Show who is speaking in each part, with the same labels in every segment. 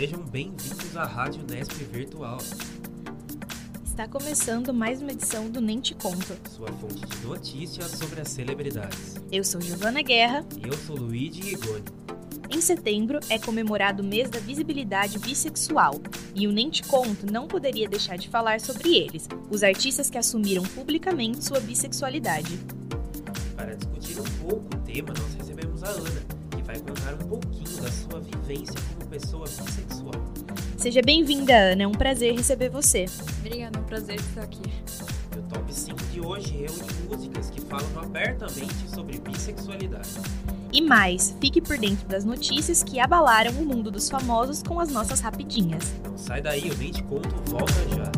Speaker 1: Sejam bem-vindos à Rádio Nesp Virtual,
Speaker 2: Está começando mais uma edição do Nem Te Conto.
Speaker 1: sua fonte de notícias sobre as celebridades.
Speaker 2: Eu sou Giovana Guerra.
Speaker 1: E eu sou Luigi Rigoni.
Speaker 2: Em setembro é comemorado o mês da visibilidade bissexual. E o Nem Te Conto não poderia deixar de falar sobre eles, os artistas que assumiram publicamente sua bissexualidade.
Speaker 1: Para discutir um pouco o tema, nós recebemos a Ana, vai contar um pouquinho da sua vivência como pessoa bissexual.
Speaker 2: Seja bem-vinda, Ana. É um prazer receber você.
Speaker 3: Obrigada, é um prazer estar aqui.
Speaker 1: E o top 5 de hoje reúne músicas que falam abertamente sobre bissexualidade.
Speaker 2: E mais, fique por dentro das notícias que abalaram o mundo dos famosos com as nossas rapidinhas.
Speaker 1: Não sai daí, eu nem te conto, volta já.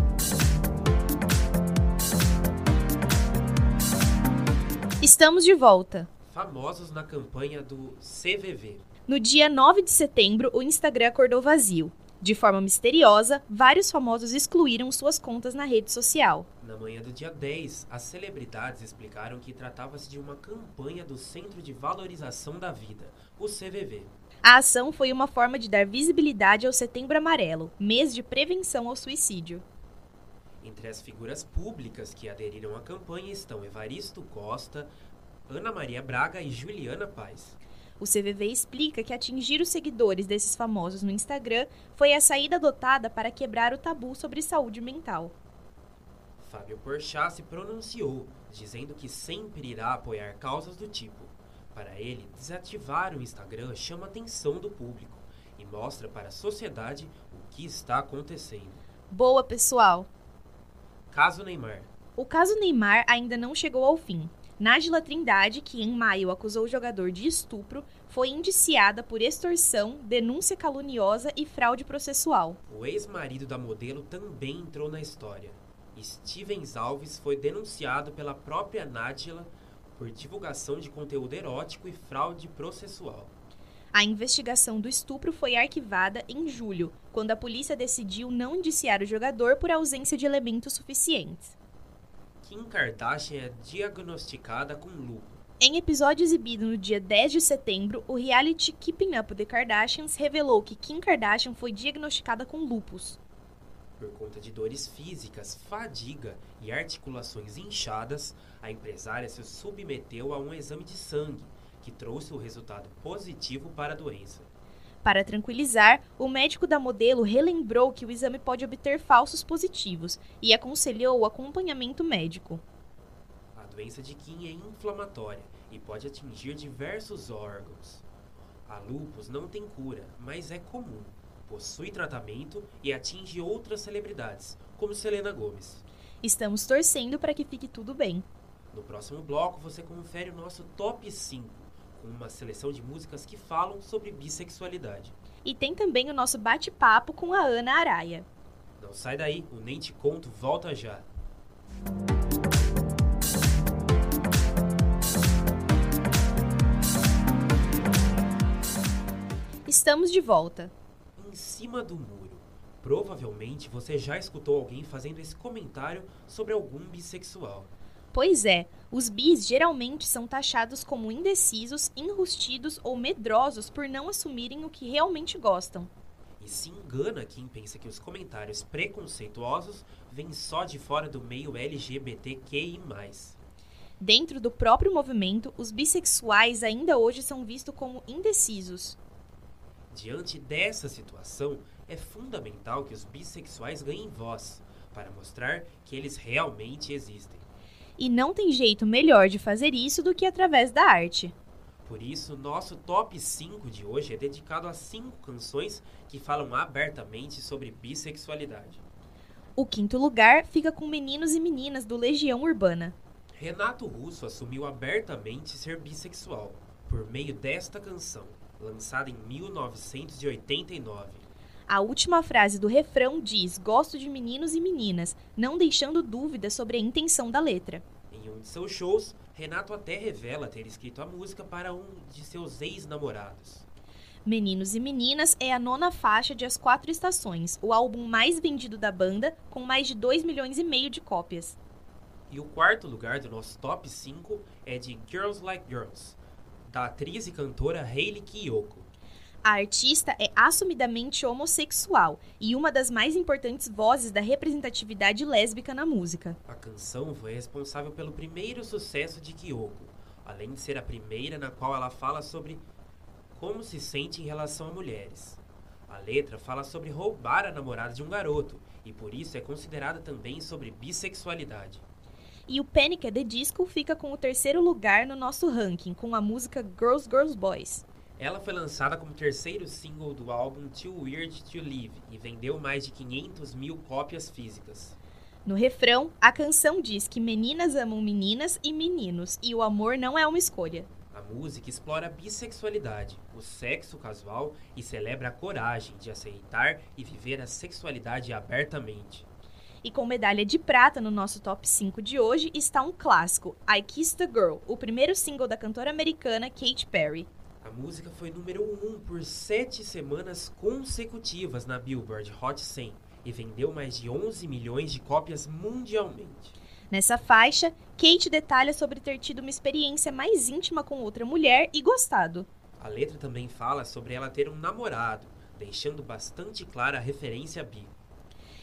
Speaker 2: Estamos de volta.
Speaker 1: Famosos na campanha do CVV.
Speaker 2: No dia 9 de setembro, o Instagram acordou vazio. De forma misteriosa, vários famosos excluíram suas contas na rede social.
Speaker 1: Na manhã do dia 10, as celebridades explicaram que tratava-se de uma campanha do Centro de Valorização da Vida, o CVV.
Speaker 2: A ação foi uma forma de dar visibilidade ao Setembro Amarelo, mês de prevenção ao suicídio.
Speaker 1: Entre as figuras públicas que aderiram à campanha estão Evaristo Costa, Ana Maria Braga e Juliana Paz.
Speaker 2: O CVV explica que atingir os seguidores desses famosos no Instagram foi a saída adotada para quebrar o tabu sobre saúde mental.
Speaker 1: Fábio Porchat se pronunciou, dizendo que sempre irá apoiar causas do tipo. Para ele, desativar o Instagram chama a atenção do público e mostra para a sociedade o que está acontecendo.
Speaker 2: Boa, pessoal!
Speaker 1: Caso Neymar.
Speaker 2: O caso Neymar ainda não chegou ao fim. Nájila Trindade, que em maio acusou o jogador de estupro, foi indiciada por extorsão, denúncia caluniosa e fraude processual.
Speaker 1: O ex-marido da modelo também entrou na história. Stevens Alves foi denunciado pela própria Nájila por divulgação de conteúdo erótico e fraude processual.
Speaker 2: A investigação do estupro foi arquivada em julho, quando a polícia decidiu não indiciar o jogador por ausência de elementos suficientes.
Speaker 1: Kim Kardashian é diagnosticada com lúpus.
Speaker 2: Em episódio exibido no dia 10 de setembro, o reality Keeping Up the Kardashians revelou que Kim Kardashian foi diagnosticada com lúpus.
Speaker 1: Por conta de dores físicas, fadiga e articulações inchadas, a empresária se submeteu a um exame de sangue, que trouxe o resultado positivo para a doença.
Speaker 2: Para tranquilizar, o médico da modelo relembrou que o exame pode obter falsos positivos e aconselhou o acompanhamento médico.
Speaker 1: A doença de Kim é inflamatória e pode atingir diversos órgãos. A lúpus não tem cura, mas é comum. Possui tratamento e atinge outras celebridades, como Selena Gomez.
Speaker 2: Estamos torcendo para que fique tudo bem.
Speaker 1: No próximo bloco você confere o nosso top 5, com uma seleção de músicas que falam sobre bissexualidade.
Speaker 2: E tem também o nosso bate-papo com a Ana Araia.
Speaker 1: Não sai daí, o Nem Te Conto volta já.
Speaker 2: Estamos de volta.
Speaker 1: Em cima do muro. Provavelmente você já escutou alguém fazendo esse comentário sobre algum bissexual.
Speaker 2: Pois é, os bis geralmente são taxados como indecisos, enrustidos ou medrosos por não assumirem o que realmente gostam.
Speaker 1: E se engana quem pensa que os comentários preconceituosos vêm só de fora do meio LGBTQI.
Speaker 2: Dentro do próprio movimento, os bissexuais ainda hoje são vistos como indecisos.
Speaker 1: Diante dessa situação, é fundamental que os bissexuais ganhem voz, para mostrar que eles realmente existem.
Speaker 2: E não tem jeito melhor de fazer isso do que através da arte.
Speaker 1: Por isso, nosso top 5 de hoje é dedicado a 5 canções que falam abertamente sobre bissexualidade.
Speaker 2: O quinto lugar fica com Meninos e Meninas do Legião Urbana.
Speaker 1: Renato Russo assumiu abertamente ser bissexual por meio desta canção, lançada em 1989.
Speaker 2: A última frase do refrão diz: Gosto de meninos e meninas, não deixando dúvidas sobre a intenção da letra.
Speaker 1: Em um de seus shows, Renato até revela ter escrito a música para um de seus ex-namorados.
Speaker 2: Meninos e Meninas é a nona faixa de As Quatro Estações, o álbum mais vendido da banda, com mais de 2 milhões e meio de cópias.
Speaker 1: E o quarto lugar do nosso top 5 é de Girls Like Girls, da atriz e cantora Hayley Kiyoko.
Speaker 2: A artista é assumidamente homossexual e uma das mais importantes vozes da representatividade lésbica na música.
Speaker 1: A canção foi responsável pelo primeiro sucesso de Kyoko, além de ser a primeira na qual ela fala sobre como se sente em relação a mulheres. A letra fala sobre roubar a namorada de um garoto e por isso é considerada também sobre bissexualidade.
Speaker 2: E o Panic! at the Disco fica com o terceiro lugar no nosso ranking, com a música Girls, Girls, Boys.
Speaker 1: Ela foi lançada como terceiro single do álbum Too Weird to Live e vendeu mais de 500 mil cópias físicas.
Speaker 2: No refrão, a canção diz que meninas amam meninas e meninos e o amor não é uma escolha.
Speaker 1: A música explora a bissexualidade, o sexo casual e celebra a coragem de aceitar e viver a sexualidade abertamente.
Speaker 2: E com medalha de prata no nosso top 5 de hoje está um clássico, I Kissed a Girl, o primeiro single da cantora americana Katy Perry.
Speaker 1: A música foi número 1 um por sete semanas consecutivas na Billboard Hot 100 e vendeu mais de 11 milhões de cópias mundialmente.
Speaker 2: Nessa faixa, Kate detalha sobre ter tido uma experiência mais íntima com outra mulher e gostado.
Speaker 1: A letra também fala sobre ela ter um namorado, deixando bastante clara a referência a bi.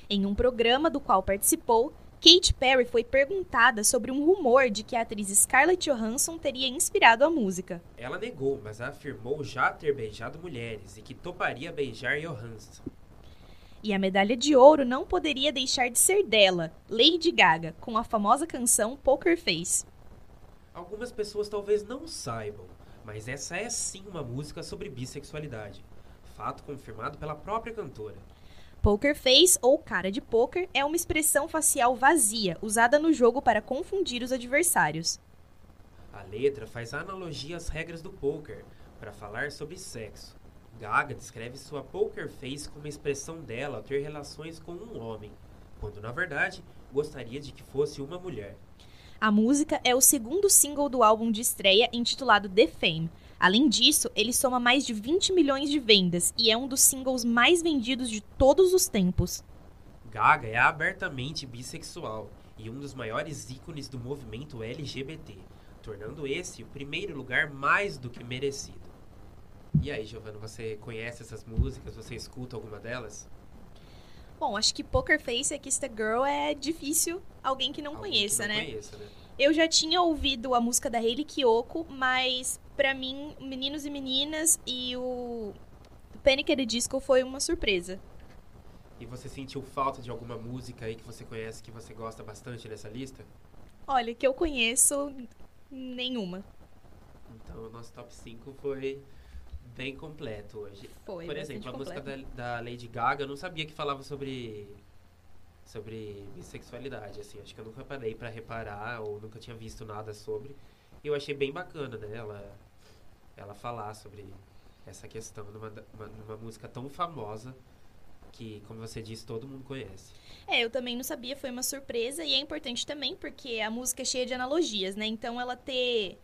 Speaker 2: Em um programa do qual participou, Katy Perry foi perguntada sobre um rumor de que a atriz Scarlett Johansson teria inspirado a música.
Speaker 1: Ela negou, mas afirmou já ter beijado mulheres e que toparia beijar Johansson.
Speaker 2: E a medalha de ouro não poderia deixar de ser dela, Lady Gaga, com a famosa canção Poker Face.
Speaker 1: Algumas pessoas talvez não saibam, mas essa é sim uma música sobre bissexualidade. Fato confirmado pela própria cantora.
Speaker 2: Poker face ou cara de poker é uma expressão facial vazia usada no jogo para confundir os adversários.
Speaker 1: A letra faz analogia às regras do poker para falar sobre sexo. Gaga descreve sua poker face como a expressão dela ao ter relações com um homem, quando na verdade gostaria de que fosse uma mulher.
Speaker 2: A música é o segundo single do álbum de estreia intitulado The Fame, Além disso, ele soma mais de 20 milhões de vendas e é um dos singles mais vendidos de todos os tempos.
Speaker 1: Gaga é abertamente bissexual e um dos maiores ícones do movimento LGBT, tornando esse o primeiro lugar mais do que merecido. E aí, Giovana, você conhece essas músicas? Você escuta alguma delas?
Speaker 2: Bom, acho que Poker Face e Kiss the Girl é difícil alguém que não
Speaker 1: alguém
Speaker 2: conheça,
Speaker 1: que não
Speaker 2: né?
Speaker 1: Conheça, né?
Speaker 2: Eu já tinha ouvido a música da Hayley Kiyoko, mas para mim, Meninos e Meninas e o Panic! at the Disco foi uma surpresa.
Speaker 1: E você sentiu falta de alguma música aí que você conhece que você gosta bastante dessa lista?
Speaker 2: Olha, que eu conheço nenhuma.
Speaker 1: Então, o nosso top 5 foi bem completo hoje.
Speaker 2: Foi,
Speaker 1: Por exemplo, a música da, da Lady Gaga, eu não sabia que falava sobre sobre bissexualidade, assim, acho que eu nunca parei pra reparar ou nunca tinha visto nada sobre. E eu achei bem bacana, né, ela, ela falar sobre essa questão numa, uma- numa música tão famosa que, como você disse, todo mundo conhece.
Speaker 2: É, eu também não sabia, foi uma surpresa e é importante também porque a música é cheia de analogias, né? Então ela ter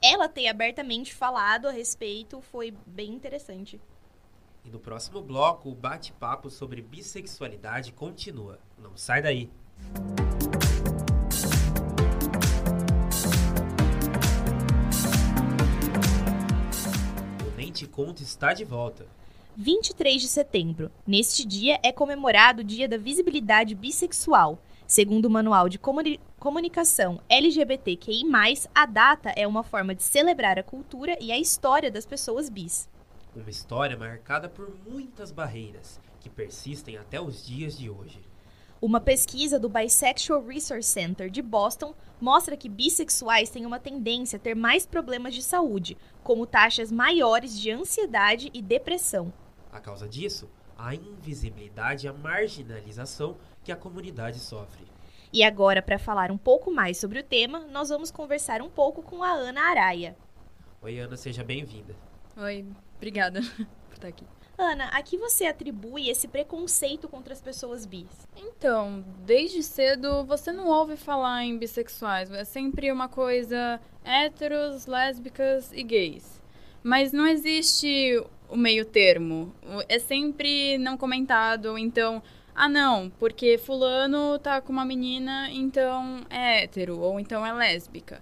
Speaker 2: ela ter abertamente falado a respeito foi bem interessante.
Speaker 1: E no próximo bloco, o bate-papo sobre bissexualidade continua. Não sai daí! O Te Conto está de volta.
Speaker 2: 23 de setembro. Neste dia é comemorado o Dia da Visibilidade Bissexual. Segundo o Manual de Comuni- Comunicação LGBTQI+, a data é uma forma de celebrar a cultura e a história das pessoas bis.
Speaker 1: Uma história marcada por muitas barreiras que persistem até os dias de hoje.
Speaker 2: Uma pesquisa do Bisexual Resource Center de Boston mostra que bissexuais têm uma tendência a ter mais problemas de saúde, como taxas maiores de ansiedade e depressão.
Speaker 1: A causa disso, a invisibilidade e a marginalização que a comunidade sofre.
Speaker 2: E agora, para falar um pouco mais sobre o tema, nós vamos conversar um pouco com a Ana Araia.
Speaker 1: Oi, Ana, seja bem-vinda.
Speaker 3: Oi, obrigada por estar aqui.
Speaker 2: Ana, a que você atribui esse preconceito contra as pessoas bis?
Speaker 3: Então, desde cedo você não ouve falar em bissexuais. É sempre uma coisa héteros, lésbicas e gays. Mas não existe o meio termo. É sempre não comentado, então, ah não, porque fulano tá com uma menina, então é hétero, ou então é lésbica.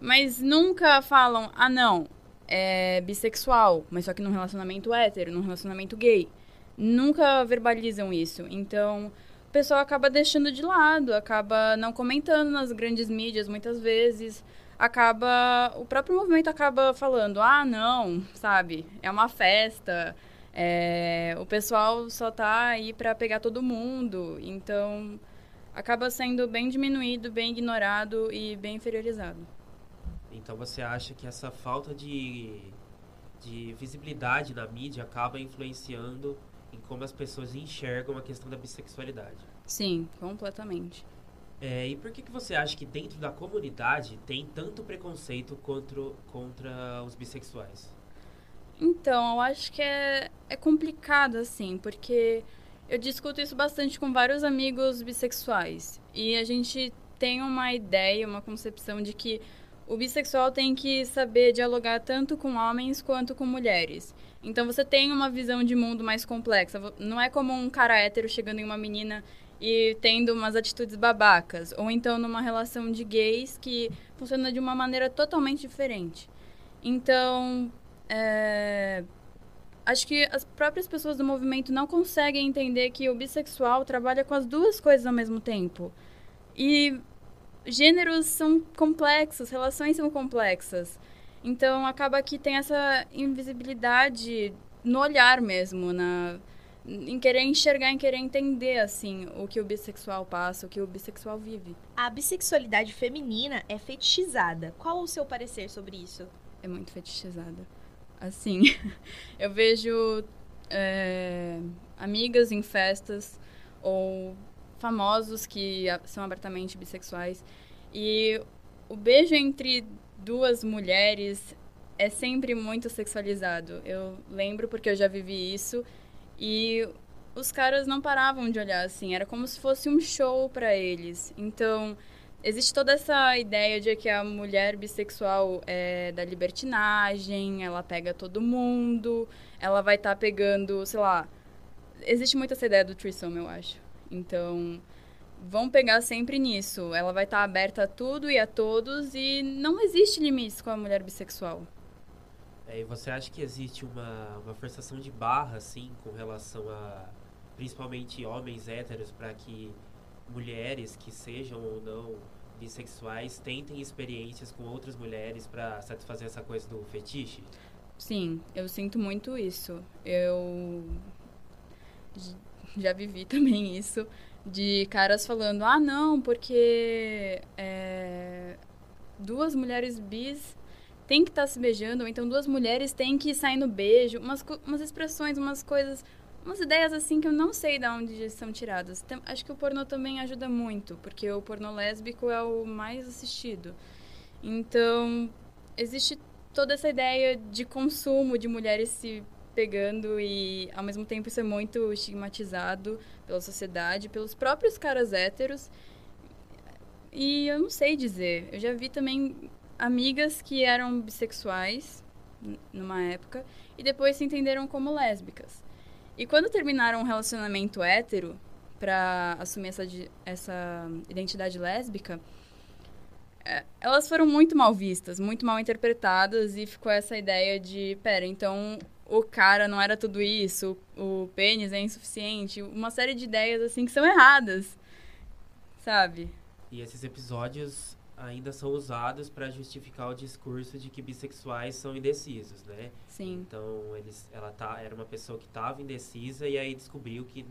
Speaker 3: Mas nunca falam, ah não, é bissexual, mas só que num relacionamento hétero, num relacionamento gay. Nunca verbalizam isso. Então, o pessoal acaba deixando de lado, acaba não comentando nas grandes mídias muitas vezes. Acaba. O próprio movimento acaba falando: ah, não, sabe? É uma festa. É, o pessoal só tá aí para pegar todo mundo. Então, acaba sendo bem diminuído, bem ignorado e bem inferiorizado.
Speaker 1: Então você acha que essa falta de, de visibilidade na mídia acaba influenciando em como as pessoas enxergam a questão da bissexualidade?
Speaker 3: Sim, completamente.
Speaker 1: É, e por que, que você acha que dentro da comunidade tem tanto preconceito contra, contra os bissexuais?
Speaker 3: Então, eu acho que é, é complicado, assim, porque eu discuto isso bastante com vários amigos bissexuais. E a gente tem uma ideia, uma concepção de que o bissexual tem que saber dialogar tanto com homens quanto com mulheres. Então você tem uma visão de mundo mais complexa. Não é como um cara hétero chegando em uma menina e tendo umas atitudes babacas. Ou então numa relação de gays que funciona de uma maneira totalmente diferente. Então, é... acho que as próprias pessoas do movimento não conseguem entender que o bissexual trabalha com as duas coisas ao mesmo tempo. E gêneros são complexos, relações são complexas. Então acaba que tem essa invisibilidade no olhar mesmo, na em querer enxergar, em querer entender assim o que o bissexual passa, o que o bissexual vive.
Speaker 2: A bissexualidade feminina é fetichizada. Qual o seu parecer sobre isso?
Speaker 3: É muito fetichizada. Assim, eu vejo é, amigas em festas ou famosos que são abertamente bissexuais. E o beijo entre duas mulheres é sempre muito sexualizado. Eu lembro porque eu já vivi isso e os caras não paravam de olhar assim, era como se fosse um show para eles. Então, existe toda essa ideia de que a mulher bissexual é da libertinagem, ela pega todo mundo, ela vai estar tá pegando, sei lá. Existe muito essa ideia do threesome, eu acho. Então, vão pegar sempre nisso. Ela vai estar tá aberta a tudo e a todos e não existe limites com a mulher bissexual.
Speaker 1: É, e você acha que existe uma, uma forçação de barra, assim, com relação a principalmente homens héteros, para que mulheres que sejam ou não bissexuais tentem experiências com outras mulheres para satisfazer essa coisa do fetiche?
Speaker 3: Sim, eu sinto muito isso. Eu já vivi também isso de caras falando: ah, não, porque é, duas mulheres bis têm que estar tá se beijando, ou então duas mulheres têm que sair no beijo, umas, umas expressões, umas coisas, umas ideias assim que eu não sei de onde são tiradas. Tem, acho que o pornô também ajuda muito, porque o pornô lésbico é o mais assistido. Então, existe toda essa ideia de consumo de mulheres se pegando e ao mesmo tempo isso é muito estigmatizado pela sociedade, pelos próprios caras héteros. E eu não sei dizer. Eu já vi também amigas que eram bissexuais numa época e depois se entenderam como lésbicas. E quando terminaram um relacionamento hétero para assumir essa, essa identidade lésbica, é, elas foram muito mal vistas, muito mal interpretadas e ficou essa ideia de, pera, então o cara não era tudo isso, o pênis é insuficiente, uma série de ideias assim que são erradas, sabe?
Speaker 1: E esses episódios ainda são usados para justificar o discurso de que bissexuais são indecisos, né?
Speaker 3: Sim.
Speaker 1: Então, eles, ela tá, era uma pessoa que estava indecisa e aí descobriu que,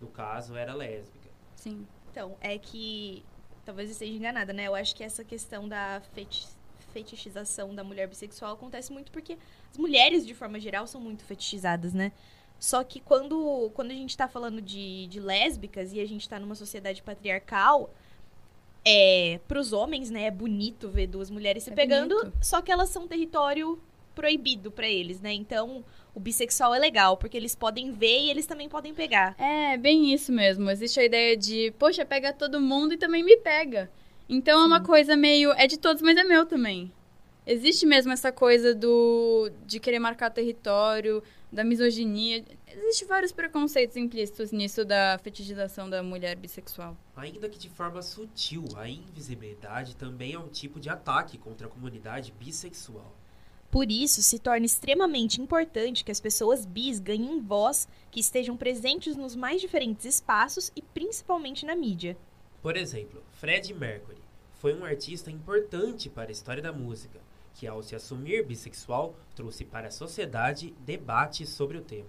Speaker 1: no caso, era lésbica.
Speaker 3: Sim.
Speaker 2: Então, é que, talvez eu esteja enganada, né? Eu acho que essa questão da feti fetichização da mulher bissexual acontece muito porque as mulheres, de forma geral, são muito fetichizadas, né? Só que quando, quando a gente tá falando de, de lésbicas e a gente tá numa sociedade patriarcal, é, pros homens, né, é bonito ver duas mulheres se é pegando, bonito. só que elas são território proibido para eles, né? Então, o bissexual é legal, porque eles podem ver e eles também podem pegar.
Speaker 3: É, bem isso mesmo. Existe a ideia de, poxa, pega todo mundo e também me pega. Então Sim. é uma coisa meio. É de todos, mas é meu também. Existe mesmo essa coisa do de querer marcar território, da misoginia. Existem vários preconceitos implícitos nisso da fetichização da mulher bissexual.
Speaker 1: Ainda que de forma sutil, a invisibilidade também é um tipo de ataque contra a comunidade bissexual.
Speaker 2: Por isso, se torna extremamente importante que as pessoas bis ganhem voz, que estejam presentes nos mais diferentes espaços e principalmente na mídia.
Speaker 1: Por exemplo, Fred Mercury foi um artista importante para a história da música, que ao se assumir bissexual trouxe para a sociedade debates sobre o tema.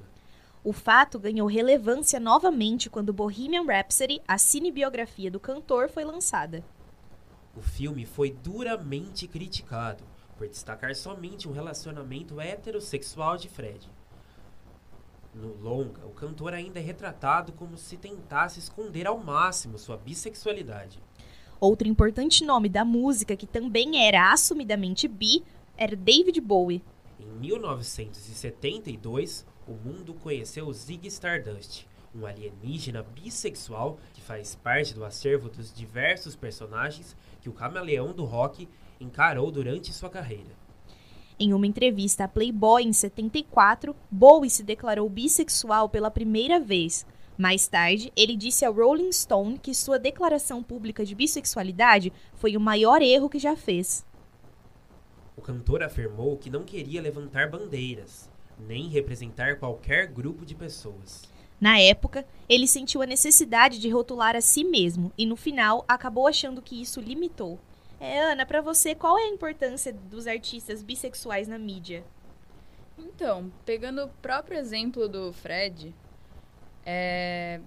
Speaker 2: O fato ganhou relevância novamente quando Bohemian Rhapsody, a cinebiografia do cantor, foi lançada.
Speaker 1: O filme foi duramente criticado por destacar somente um relacionamento heterossexual de Fred. No longa, o cantor ainda é retratado como se tentasse esconder ao máximo sua bissexualidade.
Speaker 2: Outro importante nome da música que também era assumidamente bi era David Bowie.
Speaker 1: Em 1972, o mundo conheceu Ziggy Stardust, um alienígena bissexual que faz parte do acervo dos diversos personagens que o camaleão do rock encarou durante sua carreira.
Speaker 2: Em uma entrevista à Playboy em 74, Bowie se declarou bissexual pela primeira vez. Mais tarde, ele disse ao Rolling Stone que sua declaração pública de bissexualidade foi o maior erro que já fez.
Speaker 1: O cantor afirmou que não queria levantar bandeiras, nem representar qualquer grupo de pessoas.
Speaker 2: Na época, ele sentiu a necessidade de rotular a si mesmo e no final acabou achando que isso limitou. É, Ana, para você, qual é a importância dos artistas bissexuais na mídia?
Speaker 3: Então, pegando o próprio exemplo do Fred, é,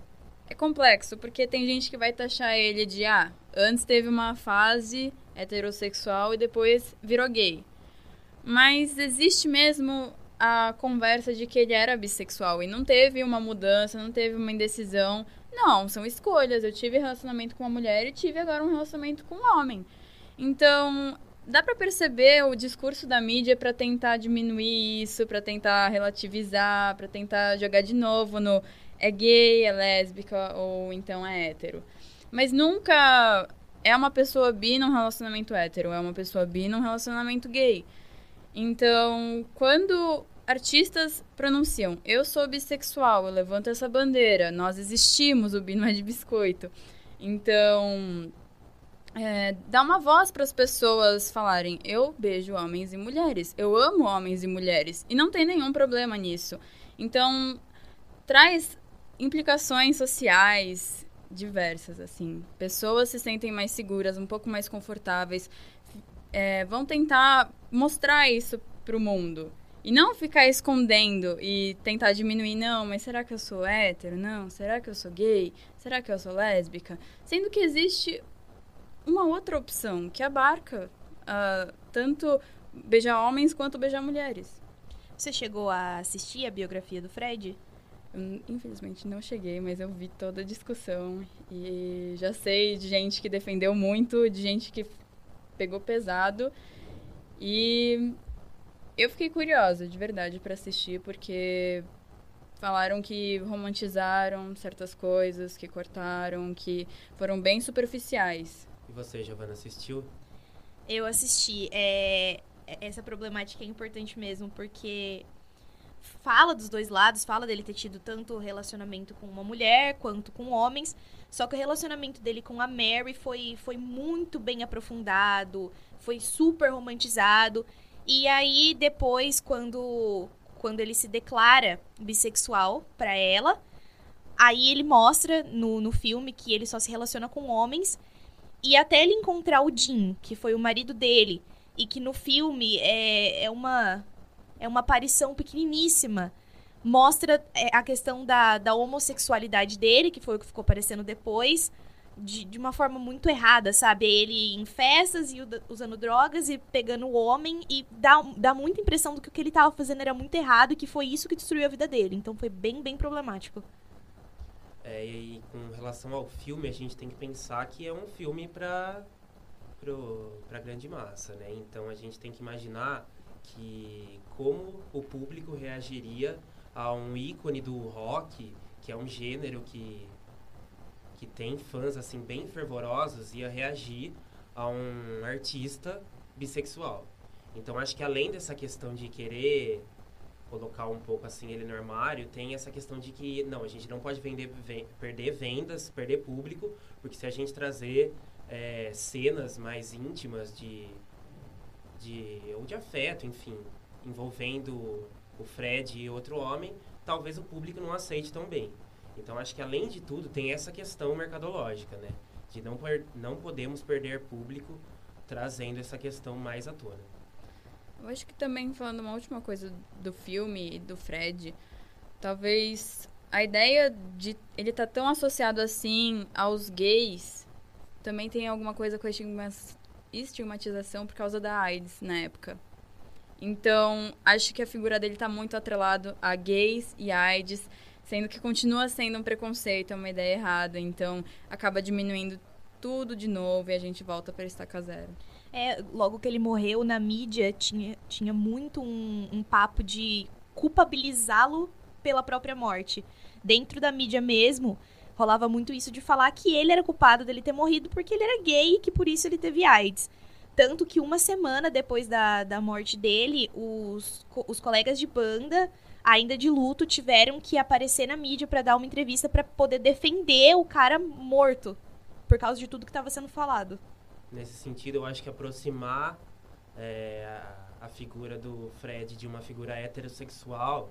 Speaker 3: é complexo, porque tem gente que vai taxar ele de, ah, antes teve uma fase heterossexual e depois virou gay. Mas existe mesmo a conversa de que ele era bissexual e não teve uma mudança, não teve uma indecisão. Não, são escolhas. Eu tive relacionamento com uma mulher e tive agora um relacionamento com um homem. Então, dá para perceber o discurso da mídia para tentar diminuir isso, para tentar relativizar, para tentar jogar de novo no é gay, é lésbica ou então é hétero. Mas nunca é uma pessoa bi num relacionamento hétero, é uma pessoa bi num relacionamento gay. Então, quando artistas pronunciam eu sou bissexual, eu levanto essa bandeira, nós existimos, o bi não é de biscoito. Então, é, dá uma voz para as pessoas falarem eu beijo homens e mulheres, eu amo homens e mulheres e não tem nenhum problema nisso. Então traz implicações sociais diversas assim. Pessoas se sentem mais seguras, um pouco mais confortáveis, é, vão tentar mostrar isso para o mundo. E não ficar escondendo e tentar diminuir, não, mas será que eu sou hétero? Não, será que eu sou gay? Será que eu sou lésbica? Sendo que existe uma outra opção que abarca uh, tanto beijar homens quanto beijar mulheres.
Speaker 2: Você chegou a assistir a biografia do Fred?
Speaker 3: Eu, infelizmente não cheguei, mas eu vi toda a discussão e já sei de gente que defendeu muito, de gente que pegou pesado. E eu fiquei curiosa, de verdade, para assistir, porque falaram que romantizaram certas coisas, que cortaram, que foram bem superficiais.
Speaker 1: E você, Giovana, assistiu?
Speaker 2: Eu assisti. É, essa problemática é importante mesmo, porque fala dos dois lados, fala dele ter tido tanto relacionamento com uma mulher quanto com homens. Só que o relacionamento dele com a Mary foi, foi muito bem aprofundado, foi super romantizado. E aí, depois, quando, quando ele se declara bissexual para ela, aí ele mostra no, no filme que ele só se relaciona com homens e até ele encontrar o Jim, que foi o marido dele, e que no filme é, é uma é uma aparição pequeniníssima. Mostra é, a questão da, da homossexualidade dele, que foi o que ficou aparecendo depois, de, de uma forma muito errada, sabe? Ele em festas e usando drogas e pegando o homem, e dá, dá muita impressão do que o que ele estava fazendo era muito errado e que foi isso que destruiu a vida dele. Então foi bem, bem problemático.
Speaker 1: É, e com relação ao filme, a gente tem que pensar que é um filme para para grande massa, né? Então a gente tem que imaginar que como o público reagiria a um ícone do rock, que é um gênero que que tem fãs assim bem fervorosos ia reagir a um artista bissexual. Então acho que além dessa questão de querer colocar um pouco assim ele no armário, tem essa questão de que não, a gente não pode vender, perder vendas, perder público, porque se a gente trazer é, cenas mais íntimas de, de ou de afeto, enfim, envolvendo o Fred e outro homem, talvez o público não aceite tão bem. Então acho que além de tudo tem essa questão mercadológica, né? De não, não podemos perder público trazendo essa questão mais à tona.
Speaker 3: Eu acho que também falando uma última coisa do filme e do Fred, talvez a ideia de ele tá tão associado assim aos gays também tem alguma coisa com a estigmatização por causa da AIDS na época. Então, acho que a figura dele está muito atrelado a gays e AIDS, sendo que continua sendo um preconceito, é uma ideia errada. Então, acaba diminuindo tudo de novo e a gente volta para estaca zero.
Speaker 2: É, logo que ele morreu, na mídia tinha, tinha muito um, um papo de culpabilizá-lo pela própria morte. Dentro da mídia mesmo, rolava muito isso de falar que ele era culpado dele ter morrido porque ele era gay e que por isso ele teve AIDS. Tanto que uma semana depois da, da morte dele, os, os colegas de banda, ainda de luto, tiveram que aparecer na mídia para dar uma entrevista para poder defender o cara morto. Por causa de tudo que estava sendo falado.
Speaker 1: Nesse sentido, eu acho que aproximar é, a, a, figura do Fred de uma figura heterossexual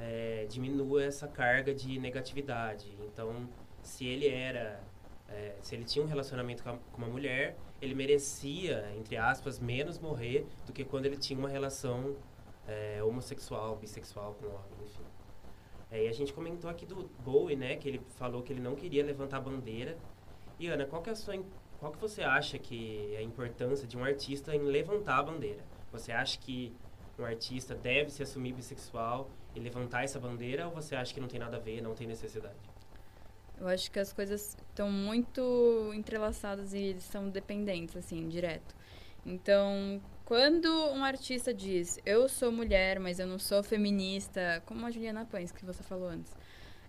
Speaker 1: é, diminua essa carga de negatividade. Então, se ele era. É, se ele tinha um relacionamento com, a, com uma mulher, ele merecia, entre aspas, menos morrer do que quando ele tinha uma relação é, homossexual, bissexual com homem, enfim. É, e a gente comentou aqui do Bowie, né, que ele falou que ele não queria levantar a bandeira. E Ana, qual que é a sua, qual que você acha que é a importância de um artista em levantar a bandeira? Você acha que um artista deve se assumir bissexual e levantar essa bandeira ou você acha que não tem nada a ver, não tem necessidade?
Speaker 3: Eu acho que as coisas estão muito entrelaçadas e são dependentes, assim, direto. Então, quando um artista diz, eu sou mulher, mas eu não sou feminista, como a Juliana Pães, que você falou antes,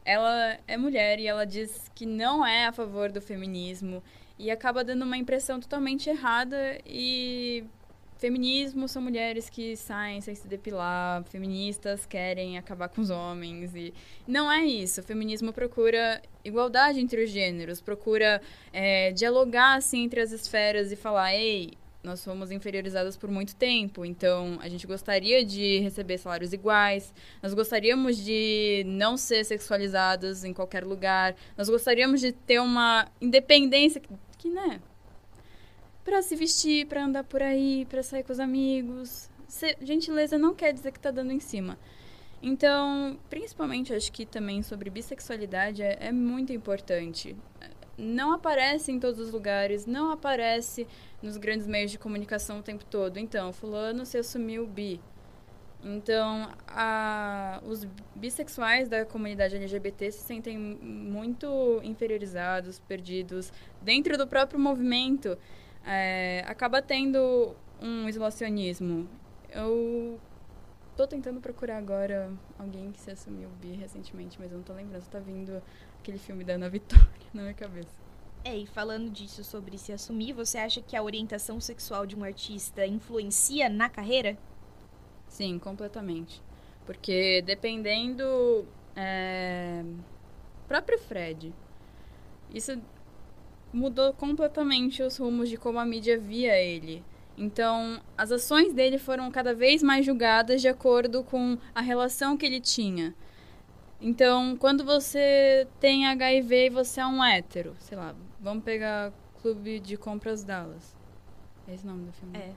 Speaker 3: ela é mulher e ela diz que não é a favor do feminismo e acaba dando uma impressão totalmente errada e feminismo são mulheres que saem sem se depilar, feministas querem acabar com os homens e não é isso. O feminismo procura igualdade entre os gêneros, procura é, dialogar assim entre as esferas e falar, ei, nós fomos inferiorizadas por muito tempo, então a gente gostaria de receber salários iguais, nós gostaríamos de não ser sexualizadas em qualquer lugar, nós gostaríamos de ter uma independência que, que né, para se vestir, para andar por aí, para sair com os amigos. Se, gentileza não quer dizer que tá dando em cima. Então, principalmente acho que também sobre bissexualidade é, é muito importante. Não aparece em todos os lugares, não aparece nos grandes meios de comunicação o tempo todo. Então, fulano se assumiu bi. Então, a, os bissexuais da comunidade LGBT se sentem muito inferiorizados, perdidos dentro do próprio movimento é, acaba tendo um isolacionismo. Eu tô tentando procurar agora alguém que se assumiu bi recentemente, mas eu não tô lembrando. Tá vindo aquele filme da Ana Vitória na minha cabeça.
Speaker 2: É, e falando disso sobre se assumir, você acha que a orientação sexual de um artista influencia na carreira?
Speaker 3: Sim, completamente. Porque dependendo. É... Próprio Fred. Isso mudou completamente os rumos de como a mídia via ele. Então, as ações dele foram cada vez mais julgadas de acordo com a relação que ele tinha. Então, quando você tem HIV e você é um hétero, sei lá, vamos pegar Clube de Compras Dallas. É esse o nome do filme?
Speaker 2: É.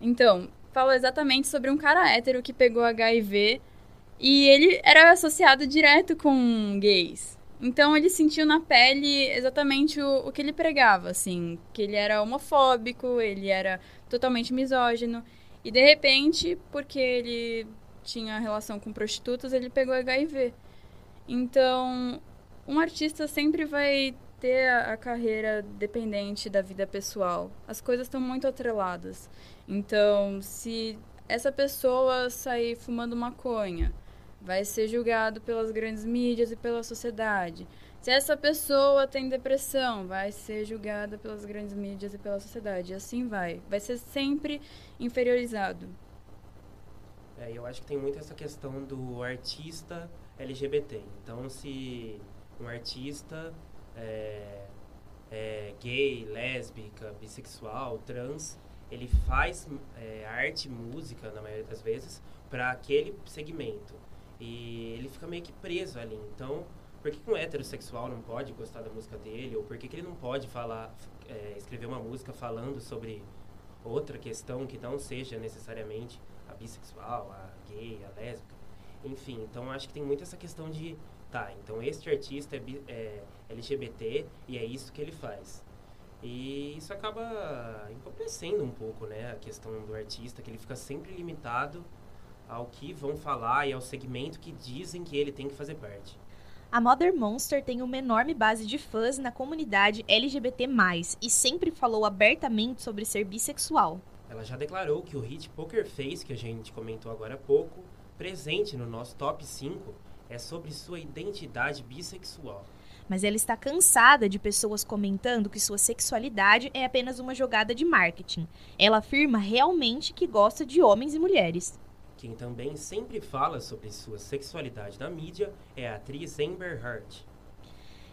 Speaker 3: Então, fala exatamente sobre um cara hétero que pegou HIV e ele era associado direto com gays. Então ele sentiu na pele exatamente o, o que ele pregava, assim, que ele era homofóbico, ele era totalmente misógino. E de repente, porque ele tinha relação com prostitutas, ele pegou HIV. Então, um artista sempre vai ter a, a carreira dependente da vida pessoal. As coisas estão muito atreladas. Então, se essa pessoa sair fumando maconha, vai ser julgado pelas grandes mídias e pela sociedade. Se essa pessoa tem depressão, vai ser julgada pelas grandes mídias e pela sociedade. E assim vai. Vai ser sempre inferiorizado.
Speaker 1: É, eu acho que tem muito essa questão do artista LGBT. Então, se um artista é, é gay, lésbica, bissexual, trans, ele faz é, arte, música, na maioria das vezes, para aquele segmento. E ele fica meio que preso ali. Então, por que, um heterossexual não pode gostar da música dele? Ou por que, que ele não pode falar, é, escrever uma música falando sobre outra questão que não seja necessariamente a bissexual, a gay, a lésbica? Enfim, então acho que tem muito essa questão de, tá, então este artista é, é LGBT e é isso que ele faz. E isso acaba empobrecendo um pouco, né, a questão do artista, que ele fica sempre limitado ao que vão falar e ao segmento que dizem que ele tem que fazer parte.
Speaker 2: A Mother Monster tem uma enorme base de fãs na comunidade LGBT+, e sempre falou abertamente sobre ser bissexual.
Speaker 1: Ela já declarou que o hit Poker Face, que a gente comentou agora há pouco, presente no nosso top 5, é sobre sua identidade bissexual
Speaker 2: mas ela está cansada de pessoas comentando que sua sexualidade é apenas uma jogada de marketing. Ela afirma realmente que gosta de homens e mulheres.
Speaker 1: Quem também sempre fala sobre sua sexualidade na mídia é a atriz Amber Heard.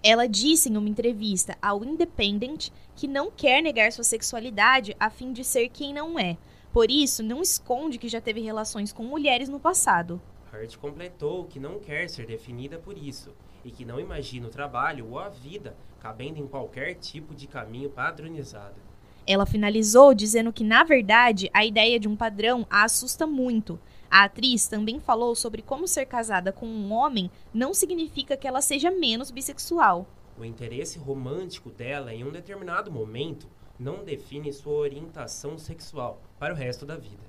Speaker 2: Ela disse em uma entrevista ao Independent que não quer negar sua sexualidade a fim de ser quem não é. Por isso, não esconde que já teve relações com mulheres no passado.
Speaker 1: Heard completou que não quer ser definida por isso e que não imagina o trabalho ou a vida cabendo em qualquer tipo de caminho padronizado.
Speaker 2: Ela finalizou dizendo que, na verdade, a ideia de um padrão a assusta muito. A atriz também falou sobre como ser casada com um homem não significa que ela seja menos bissexual.
Speaker 1: O interesse romântico dela em um determinado momento não define sua orientação sexual para o resto da vida.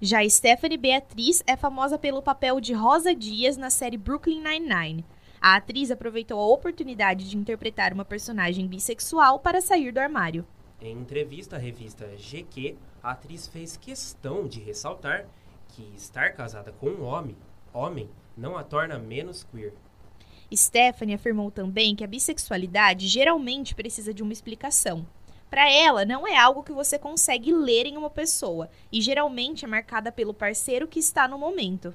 Speaker 2: Já Stephanie Beatriz é famosa pelo papel de Rosa Dias na série Brooklyn Nine-Nine. A atriz aproveitou a oportunidade de interpretar uma personagem bissexual para sair do armário.
Speaker 1: Em entrevista à revista GQ, a atriz fez questão de ressaltar que estar casada com um homem, homem, não a torna menos queer.
Speaker 2: Stephanie afirmou também que a bissexualidade geralmente precisa de uma explicação. Para ela, não é algo que você consegue ler em uma pessoa e geralmente é marcada pelo parceiro que está no momento.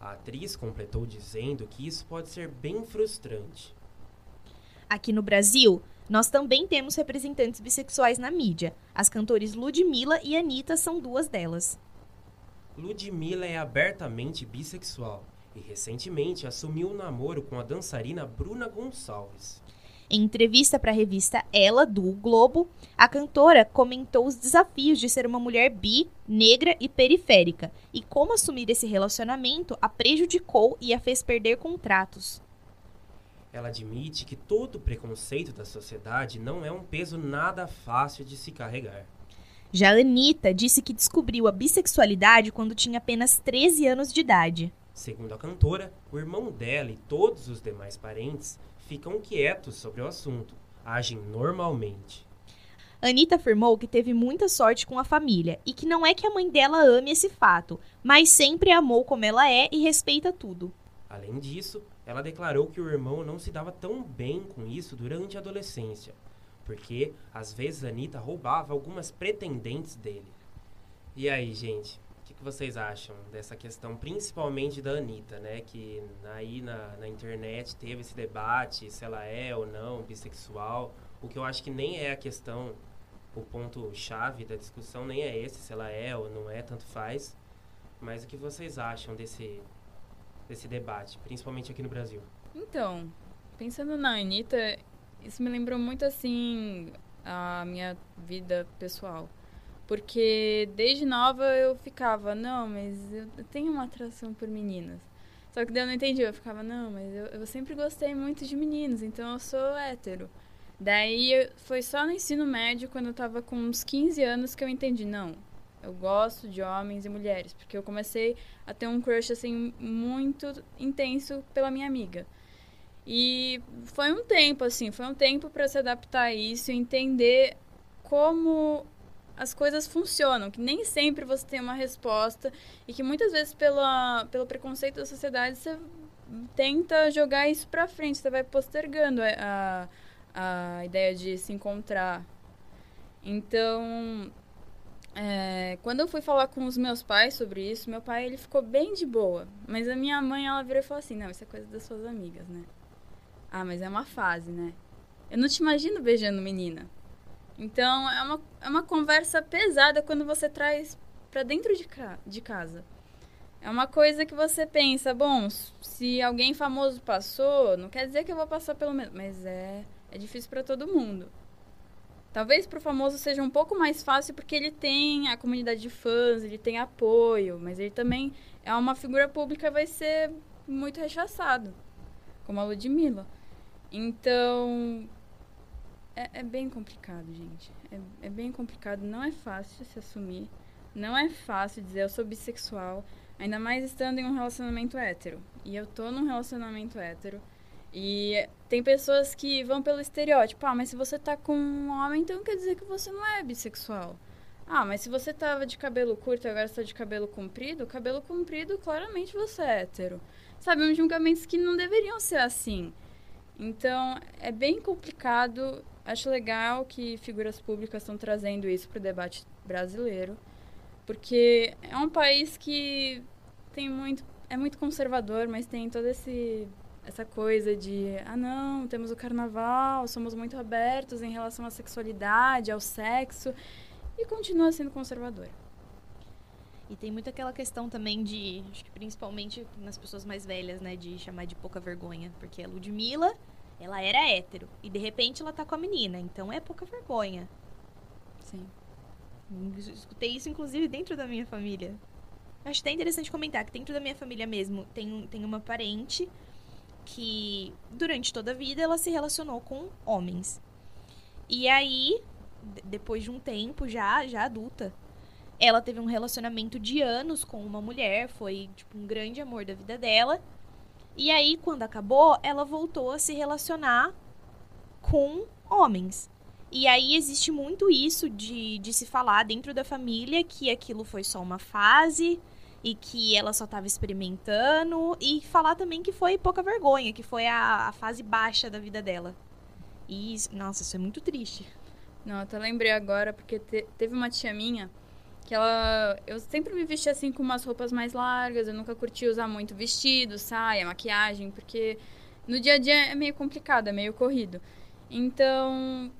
Speaker 1: A atriz completou dizendo que isso pode ser bem frustrante.
Speaker 2: Aqui no Brasil, nós também temos representantes bissexuais na mídia. As cantores Ludmilla e Anitta são duas delas.
Speaker 1: Ludmilla é abertamente bissexual e recentemente assumiu um namoro com a dançarina Bruna Gonçalves.
Speaker 2: Em entrevista para a revista Ela, do Globo, a cantora comentou os desafios de ser uma mulher bi, negra e periférica e como assumir esse relacionamento a prejudicou e a fez perder contratos.
Speaker 1: Ela admite que todo preconceito da sociedade não é um peso nada fácil de se carregar.
Speaker 2: Já Anitta disse que descobriu a bissexualidade quando tinha apenas 13 anos de idade.
Speaker 1: Segundo a cantora, o irmão dela e todos os demais parentes ficam quietos sobre o assunto, agem normalmente.
Speaker 2: Anitta afirmou que teve muita sorte com a família e que não é que a mãe dela ame esse fato, mas sempre amou como ela é e respeita tudo.
Speaker 1: Além disso, ela declarou que o irmão não se dava tão bem com isso durante a adolescência, porque às vezes Anitta roubava algumas pretendentes dele. E aí, gente? que, que vocês acham dessa questão, principalmente da Anitta, né? Que aí na, na internet teve esse debate se ela é ou não bissexual. O que eu acho que nem é a questão, o ponto-chave da discussão nem é esse, se ela é ou não é, tanto faz. Mas o que vocês acham desse, desse debate, principalmente aqui no Brasil?
Speaker 3: Então, pensando na Anitta, isso me lembrou muito assim a minha vida pessoal. Porque desde nova eu ficava, não, mas eu tenho uma atração por meninas. Só que daí eu não entendi, eu ficava, não, mas eu, eu sempre gostei muito de meninos, então eu sou hétero. Daí foi só no ensino médio, quando eu tava com uns 15 anos, que eu entendi, não, eu gosto de homens e mulheres. Porque eu comecei a ter um crush, assim, muito intenso pela minha amiga. E foi um tempo, assim, foi um tempo para se adaptar a isso entender como as coisas funcionam, que nem sempre você tem uma resposta e que muitas vezes pela, pelo preconceito da sociedade você tenta jogar isso pra frente, você vai postergando a, a, a ideia de se encontrar. Então, é, quando eu fui falar com os meus pais sobre isso, meu pai ele ficou bem de boa, mas a minha mãe ela virou e falou assim: "Não, isso é coisa das suas amigas, né?" Ah, mas é uma fase, né? Eu não te imagino beijando menina. Então, é uma, é uma conversa pesada quando você traz para dentro de, ca de casa. É uma coisa que você pensa, bom, se alguém famoso passou, não quer dizer que eu vou passar pelo mesmo, mas é, é difícil para todo mundo. Talvez para o famoso seja um pouco mais fácil porque ele tem a comunidade de fãs, ele tem apoio, mas ele também é uma figura pública vai ser muito rechaçado, como a Ludmilla. Então, é, é bem complicado, gente. É, é bem complicado. Não é fácil se assumir. Não é fácil dizer eu sou bissexual. Ainda mais estando em um relacionamento hétero. E eu tô num relacionamento hétero. E tem pessoas que vão pelo estereótipo. Ah, mas se você tá com um homem, então quer dizer que você não é bissexual. Ah, mas se você tava de cabelo curto e agora está de cabelo comprido, cabelo comprido, claramente você é hétero. Sabe, uns julgamentos que não deveriam ser assim. Então, é bem complicado Acho legal que figuras públicas estão trazendo isso para o debate brasileiro, porque é um país que tem muito é muito conservador, mas tem toda essa coisa de ah não, temos o carnaval, somos muito abertos em relação à sexualidade, ao sexo e continua sendo conservador.
Speaker 2: E tem muito aquela questão também de, acho que principalmente nas pessoas mais velhas, né, de chamar de pouca vergonha, porque a Ludmilla ela era hétero. E de repente ela tá com a menina. Então é pouca vergonha.
Speaker 3: Sim.
Speaker 2: Escutei isso, inclusive, dentro da minha família. Acho até interessante comentar que dentro da minha família mesmo tem, tem uma parente que durante toda a vida ela se relacionou com homens. E aí, depois de um tempo já, já adulta, ela teve um relacionamento de anos com uma mulher, foi tipo um grande amor da vida dela. E aí, quando acabou, ela voltou a se relacionar com homens. E aí existe muito isso de, de se falar dentro da família que aquilo foi só uma fase e que ela só estava experimentando e falar também que foi pouca vergonha, que foi a, a fase baixa da vida dela. E, nossa, isso é muito triste.
Speaker 3: Não, até lembrei agora, porque te, teve uma tia minha que ela eu sempre me vesti assim com umas roupas mais largas, eu nunca curti usar muito vestido, saia, maquiagem, porque no dia a dia é meio complicado, é meio corrido. Então,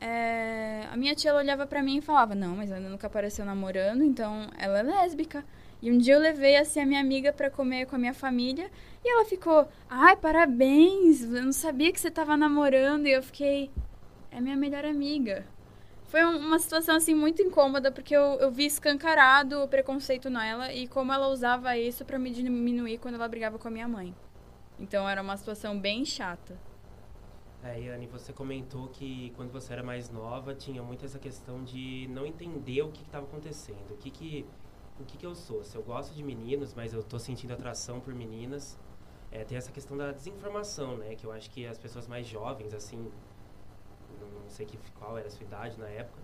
Speaker 3: é, a minha tia ela olhava para mim e falava: "Não, mas ela nunca apareceu namorando, então ela é lésbica". E um dia eu levei assim a minha amiga para comer com a minha família e ela ficou: "Ai, parabéns, eu não sabia que você tava namorando". E eu fiquei: "É minha melhor amiga". Foi uma situação, assim, muito incômoda, porque eu, eu vi escancarado o preconceito nela e como ela usava isso para me diminuir quando ela brigava com a minha mãe. Então era uma situação bem chata.
Speaker 1: É, Yane, você comentou que quando você era mais nova tinha muito essa questão de não entender o que estava acontecendo. O que que, o que que eu sou? Se eu gosto de meninos, mas eu estou sentindo atração por meninas. É, tem essa questão da desinformação, né? Que eu acho que as pessoas mais jovens, assim, não sei que, qual era a sua idade na época,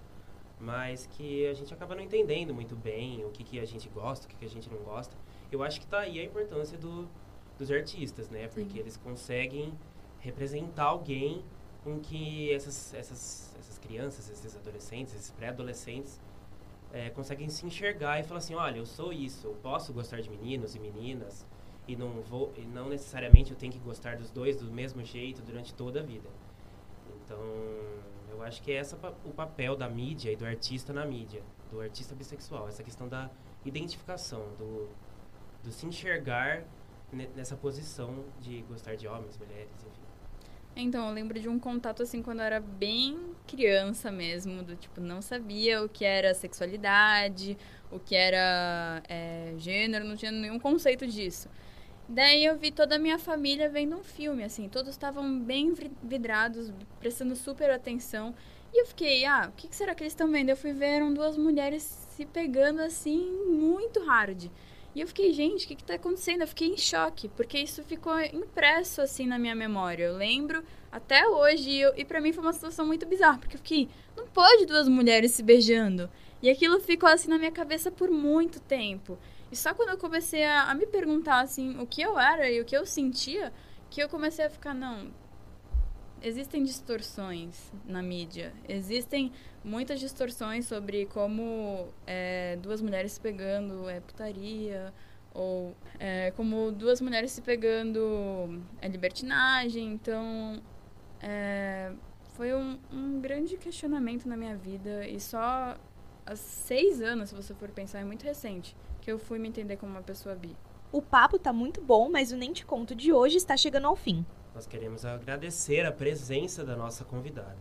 Speaker 1: mas que a gente acaba não entendendo muito bem o que, que a gente gosta, o que, que a gente não gosta. Eu acho que tá aí a importância do, dos artistas, né? Porque Sim. eles conseguem representar alguém com que essas, essas, essas crianças, esses adolescentes, esses pré-adolescentes é, conseguem se enxergar e falar assim, olha, eu sou isso, eu posso gostar de meninos e meninas e não vou e não necessariamente eu tenho que gostar dos dois do mesmo jeito durante toda a vida. Então, eu acho que é essa o papel da mídia e do artista na mídia, do artista bissexual, essa questão da identificação, do, do se enxergar nessa posição de gostar de homens, mulheres, enfim.
Speaker 3: Então, eu lembro de um contato assim quando eu era bem criança mesmo, do tipo, não sabia o que era sexualidade, o que era é, gênero, não tinha nenhum conceito disso. Daí eu vi toda a minha família vendo um filme, assim, todos estavam bem vidrados, prestando super atenção. E eu fiquei, ah, o que será que eles estão vendo? Eu fui ver, eram duas mulheres se pegando assim, muito hard. E eu fiquei, gente, o que, está acontecendo? Eu fiquei em choque, porque isso ficou impresso assim na minha memória. Eu lembro até hoje, eu, e para mim foi uma situação muito bizarra, porque eu fiquei, não pode duas mulheres se beijando. E aquilo ficou assim na minha cabeça por muito tempo. E só quando eu comecei a, a, me perguntar, assim, o que eu era e o que eu sentia, que eu comecei a ficar, não. Existem distorções na mídia. Existem muitas distorções sobre como é, duas mulheres se pegando é putaria, ou é, como duas mulheres se pegando é libertinagem. Então, é, foi um, um grande questionamento na minha vida e só há seis anos, se você for pensar, é muito recente, que eu fui me entender como uma pessoa bi.
Speaker 2: O papo tá muito bom, mas o Nem Te Conto de hoje está chegando ao fim.
Speaker 1: Nós queremos agradecer a presença da nossa convidada.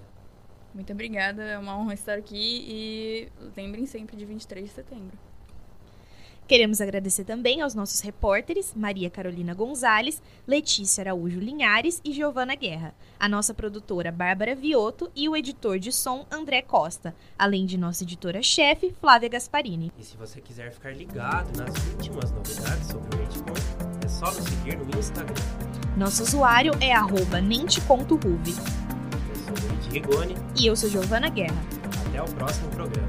Speaker 3: Muito obrigada, é uma honra estar aqui e lembrem sempre de 23 de setembro.
Speaker 2: Queremos agradecer também aos nossos repórteres Maria Carolina Gonzalez, Letícia Araújo Linhares e Giovana Guerra, a nossa produtora Bárbara Vioto e o editor de som André Costa, além de nossa editora-chefe Flávia Gasparini.
Speaker 1: E se você quiser ficar ligado nas últimas novidades sobre o Conto, é só nos seguir no Instagram.
Speaker 2: Nosso usuário é arroba
Speaker 1: nentecontoruve. Eu sou Luiz Rigoni.
Speaker 2: E eu sou Giovana Guerra.
Speaker 1: Até o próximo programa.